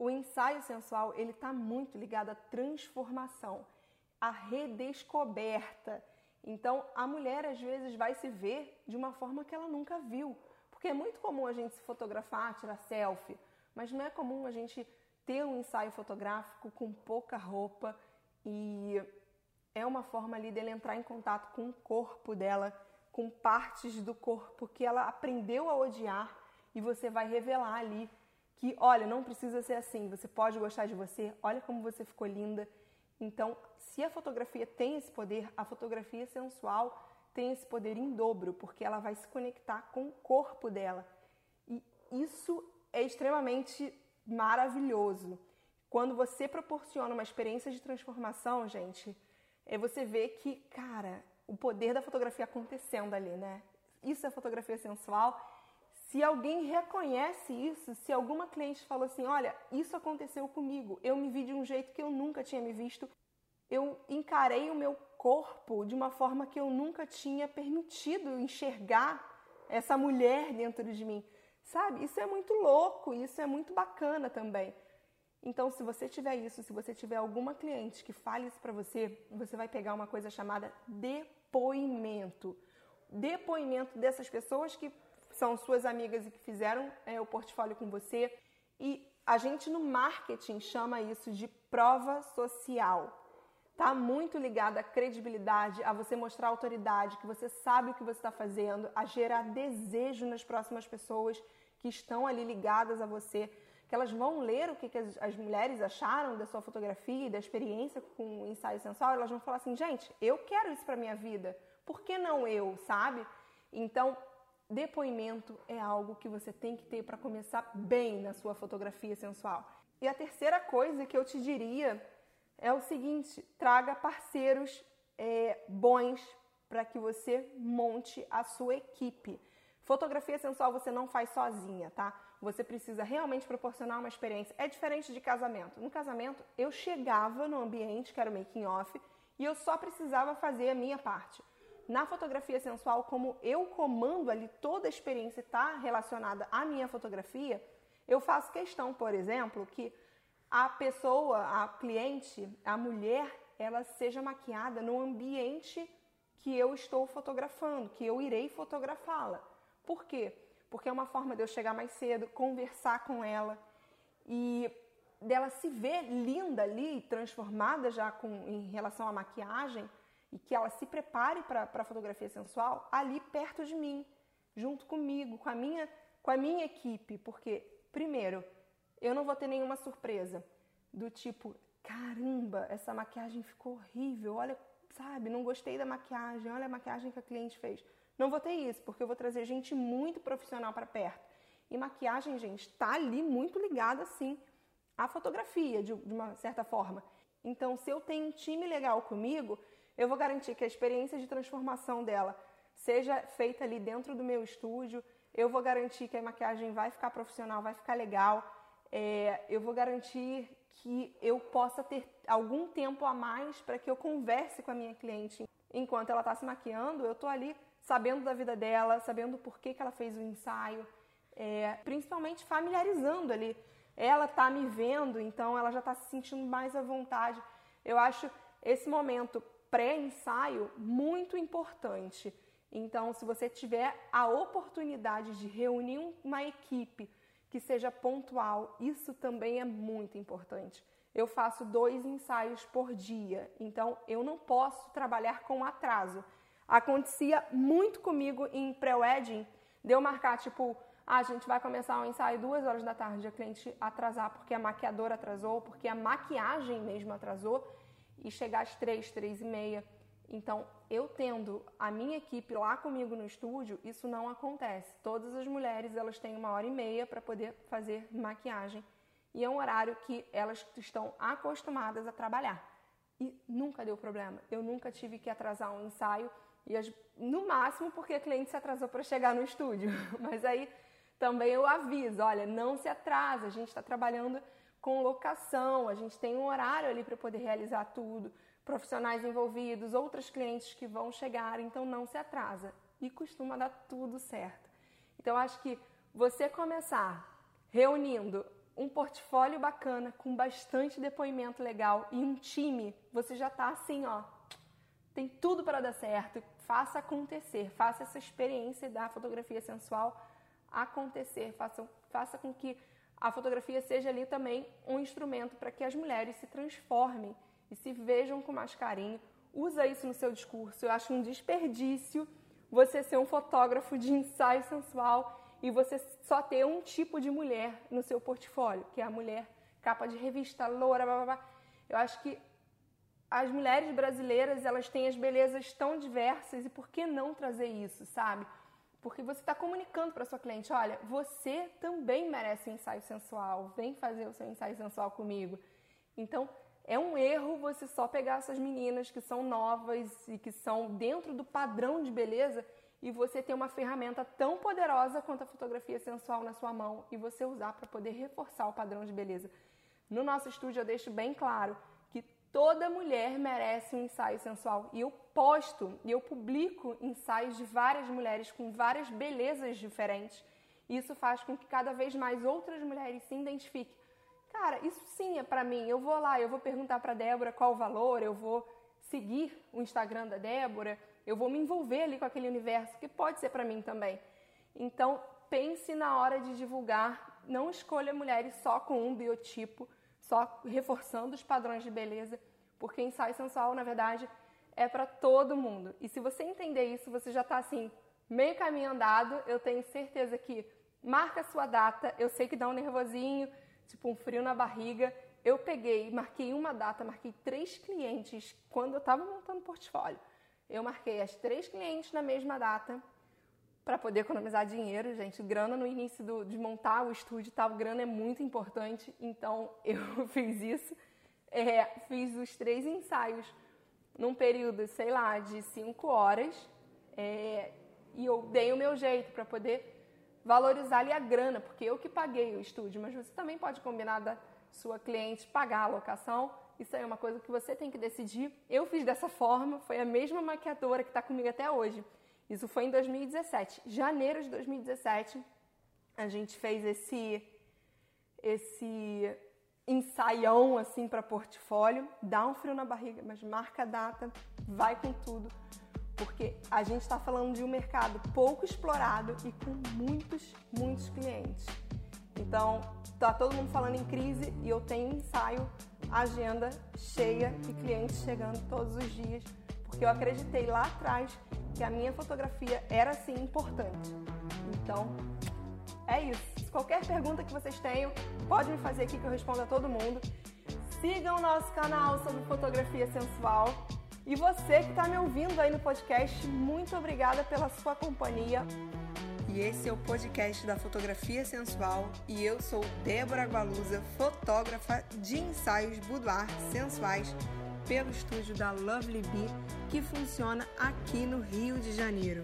o ensaio sensual ele está muito ligado à transformação, à redescoberta. Então, a mulher às vezes vai se ver de uma forma que ela nunca viu, porque é muito comum a gente se fotografar, tirar selfie, mas não é comum a gente ter um ensaio fotográfico com pouca roupa e é uma forma ali dele entrar em contato com o corpo dela, com partes do corpo que ela aprendeu a odiar e você vai revelar ali que, olha, não precisa ser assim, você pode gostar de você, olha como você ficou linda. Então, se a fotografia tem esse poder, a fotografia sensual tem esse poder em dobro, porque ela vai se conectar com o corpo dela. E isso é extremamente maravilhoso. Quando você proporciona uma experiência de transformação, gente, é você ver que, cara, o poder da fotografia acontecendo ali, né? Isso é fotografia sensual se alguém reconhece isso, se alguma cliente falou assim: olha, isso aconteceu comigo, eu me vi de um jeito que eu nunca tinha me visto, eu encarei o meu corpo de uma forma que eu nunca tinha permitido enxergar essa mulher dentro de mim. Sabe? Isso é muito louco, isso é muito bacana também. Então, se você tiver isso, se você tiver alguma cliente que fale isso para você, você vai pegar uma coisa chamada depoimento. Depoimento dessas pessoas que são suas amigas e que fizeram é, o portfólio com você. E a gente no marketing chama isso de prova social. Tá muito ligado à credibilidade, a você mostrar autoridade, que você sabe o que você está fazendo, a gerar desejo nas próximas pessoas que estão ali ligadas a você, que elas vão ler o que, que as, as mulheres acharam da sua fotografia e da experiência com o ensaio sensual, elas vão falar assim, gente, eu quero isso para minha vida, por que não eu, sabe? Então, depoimento é algo que você tem que ter para começar bem na sua fotografia sensual. E a terceira coisa que eu te diria é o seguinte: traga parceiros é, bons para que você monte a sua equipe. Fotografia sensual você não faz sozinha, tá? Você precisa realmente proporcionar uma experiência. É diferente de casamento. No casamento, eu chegava no ambiente, que era o making off, e eu só precisava fazer a minha parte. Na fotografia sensual, como eu comando ali toda a experiência está relacionada à minha fotografia, eu faço questão, por exemplo, que a pessoa, a cliente, a mulher, ela seja maquiada no ambiente que eu estou fotografando, que eu irei fotografá-la. Por quê? Porque é uma forma de eu chegar mais cedo, conversar com ela e dela se ver linda ali, transformada já com, em relação à maquiagem, e que ela se prepare para a fotografia sensual ali perto de mim, junto comigo, com a minha com a minha equipe, porque primeiro, eu não vou ter nenhuma surpresa do tipo, caramba, essa maquiagem ficou horrível, olha, sabe, não gostei da maquiagem, olha a maquiagem que a cliente fez. Não vou ter isso, porque eu vou trazer gente muito profissional para perto. E maquiagem, gente, está ali muito ligada, assim, à fotografia, de, de uma certa forma. Então, se eu tenho um time legal comigo, eu vou garantir que a experiência de transformação dela seja feita ali dentro do meu estúdio. Eu vou garantir que a maquiagem vai ficar profissional, vai ficar legal. É, eu vou garantir que eu possa ter algum tempo a mais para que eu converse com a minha cliente. Enquanto ela está se maquiando, eu estou ali sabendo da vida dela, sabendo por que, que ela fez o ensaio, é, principalmente familiarizando ali. Ela está me vendo, então ela já está se sentindo mais à vontade. Eu acho esse momento pré-ensaio muito importante. Então, se você tiver a oportunidade de reunir uma equipe que seja pontual, isso também é muito importante. Eu faço dois ensaios por dia, então eu não posso trabalhar com atraso. Acontecia muito comigo em pré-wedding, de eu marcar tipo, ah, a gente vai começar o um ensaio duas horas da tarde, a cliente atrasar porque a maquiadora atrasou, porque a maquiagem mesmo atrasou e chegar às três, três e meia. Então, eu tendo a minha equipe lá comigo no estúdio, isso não acontece. Todas as mulheres elas têm uma hora e meia para poder fazer maquiagem e é um horário que elas estão acostumadas a trabalhar. E nunca deu problema. Eu nunca tive que atrasar um ensaio e as, no máximo porque a cliente se atrasou para chegar no estúdio. Mas aí também eu aviso, olha, não se atrasa. A gente está trabalhando com locação, a gente tem um horário ali para poder realizar tudo, profissionais envolvidos, outros clientes que vão chegar, então não se atrasa e costuma dar tudo certo. Então acho que você começar reunindo um portfólio bacana, com bastante depoimento legal e um time, você já está assim, ó, tem tudo para dar certo. Faça acontecer, faça essa experiência da fotografia sensual acontecer, faça, faça com que a fotografia seja ali também um instrumento para que as mulheres se transformem e se vejam com mais carinho. Usa isso no seu discurso. Eu acho um desperdício você ser um fotógrafo de ensaio sensual e você só ter um tipo de mulher no seu portfólio, que é a mulher capa de revista, loura, blá, blá, blá. Eu acho que as mulheres brasileiras, elas têm as belezas tão diversas e por que não trazer isso, sabe? Porque você está comunicando para sua cliente, olha, você também merece um ensaio sensual, vem fazer o seu ensaio sensual comigo. Então, é um erro você só pegar essas meninas que são novas e que são dentro do padrão de beleza e você ter uma ferramenta tão poderosa quanto a fotografia sensual na sua mão e você usar para poder reforçar o padrão de beleza. No nosso estúdio eu deixo bem claro toda mulher merece um ensaio sensual e eu posto e eu publico ensaios de várias mulheres com várias belezas diferentes. Isso faz com que cada vez mais outras mulheres se identifiquem. Cara, isso sim é para mim. Eu vou lá, eu vou perguntar para Débora qual o valor, eu vou seguir o Instagram da Débora, eu vou me envolver ali com aquele universo que pode ser para mim também. Então, pense na hora de divulgar, não escolha mulheres só com um biotipo, só reforçando os padrões de beleza, porque ensaio sensual, na verdade, é para todo mundo. E se você entender isso, você já está assim, meio caminho andado. Eu tenho certeza que marca a sua data. Eu sei que dá um nervosinho, tipo um frio na barriga. Eu peguei, marquei uma data, marquei três clientes quando eu estava montando o portfólio. Eu marquei as três clientes na mesma data para poder economizar dinheiro, gente. Grana no início do, de montar o estúdio tal, grana é muito importante, então eu fiz isso. É, fiz os três ensaios num período, sei lá, de cinco horas, é, e eu dei o meu jeito para poder valorizar ali a grana, porque eu que paguei o estúdio, mas você também pode combinar da sua cliente pagar a locação isso aí é uma coisa que você tem que decidir. Eu fiz dessa forma, foi a mesma maquiadora que está comigo até hoje. Isso foi em 2017. Janeiro de 2017, a gente fez esse esse ensaião assim para portfólio. Dá um frio na barriga, mas marca a data, vai com tudo, porque a gente está falando de um mercado pouco explorado e com muitos, muitos clientes. Então, tá todo mundo falando em crise e eu tenho ensaio agenda cheia e clientes chegando todos os dias, porque eu acreditei lá atrás que a minha fotografia era sim importante. Então, é isso. Qualquer pergunta que vocês tenham, pode me fazer aqui que eu respondo a todo mundo. Sigam o nosso canal sobre fotografia sensual. E você que está me ouvindo aí no podcast, muito obrigada pela sua companhia e esse é o podcast da Fotografia Sensual e eu sou Débora Gualusa, fotógrafa de ensaios boudoir sensuais pelo estúdio da Lovely Bee, que funciona aqui no Rio de Janeiro.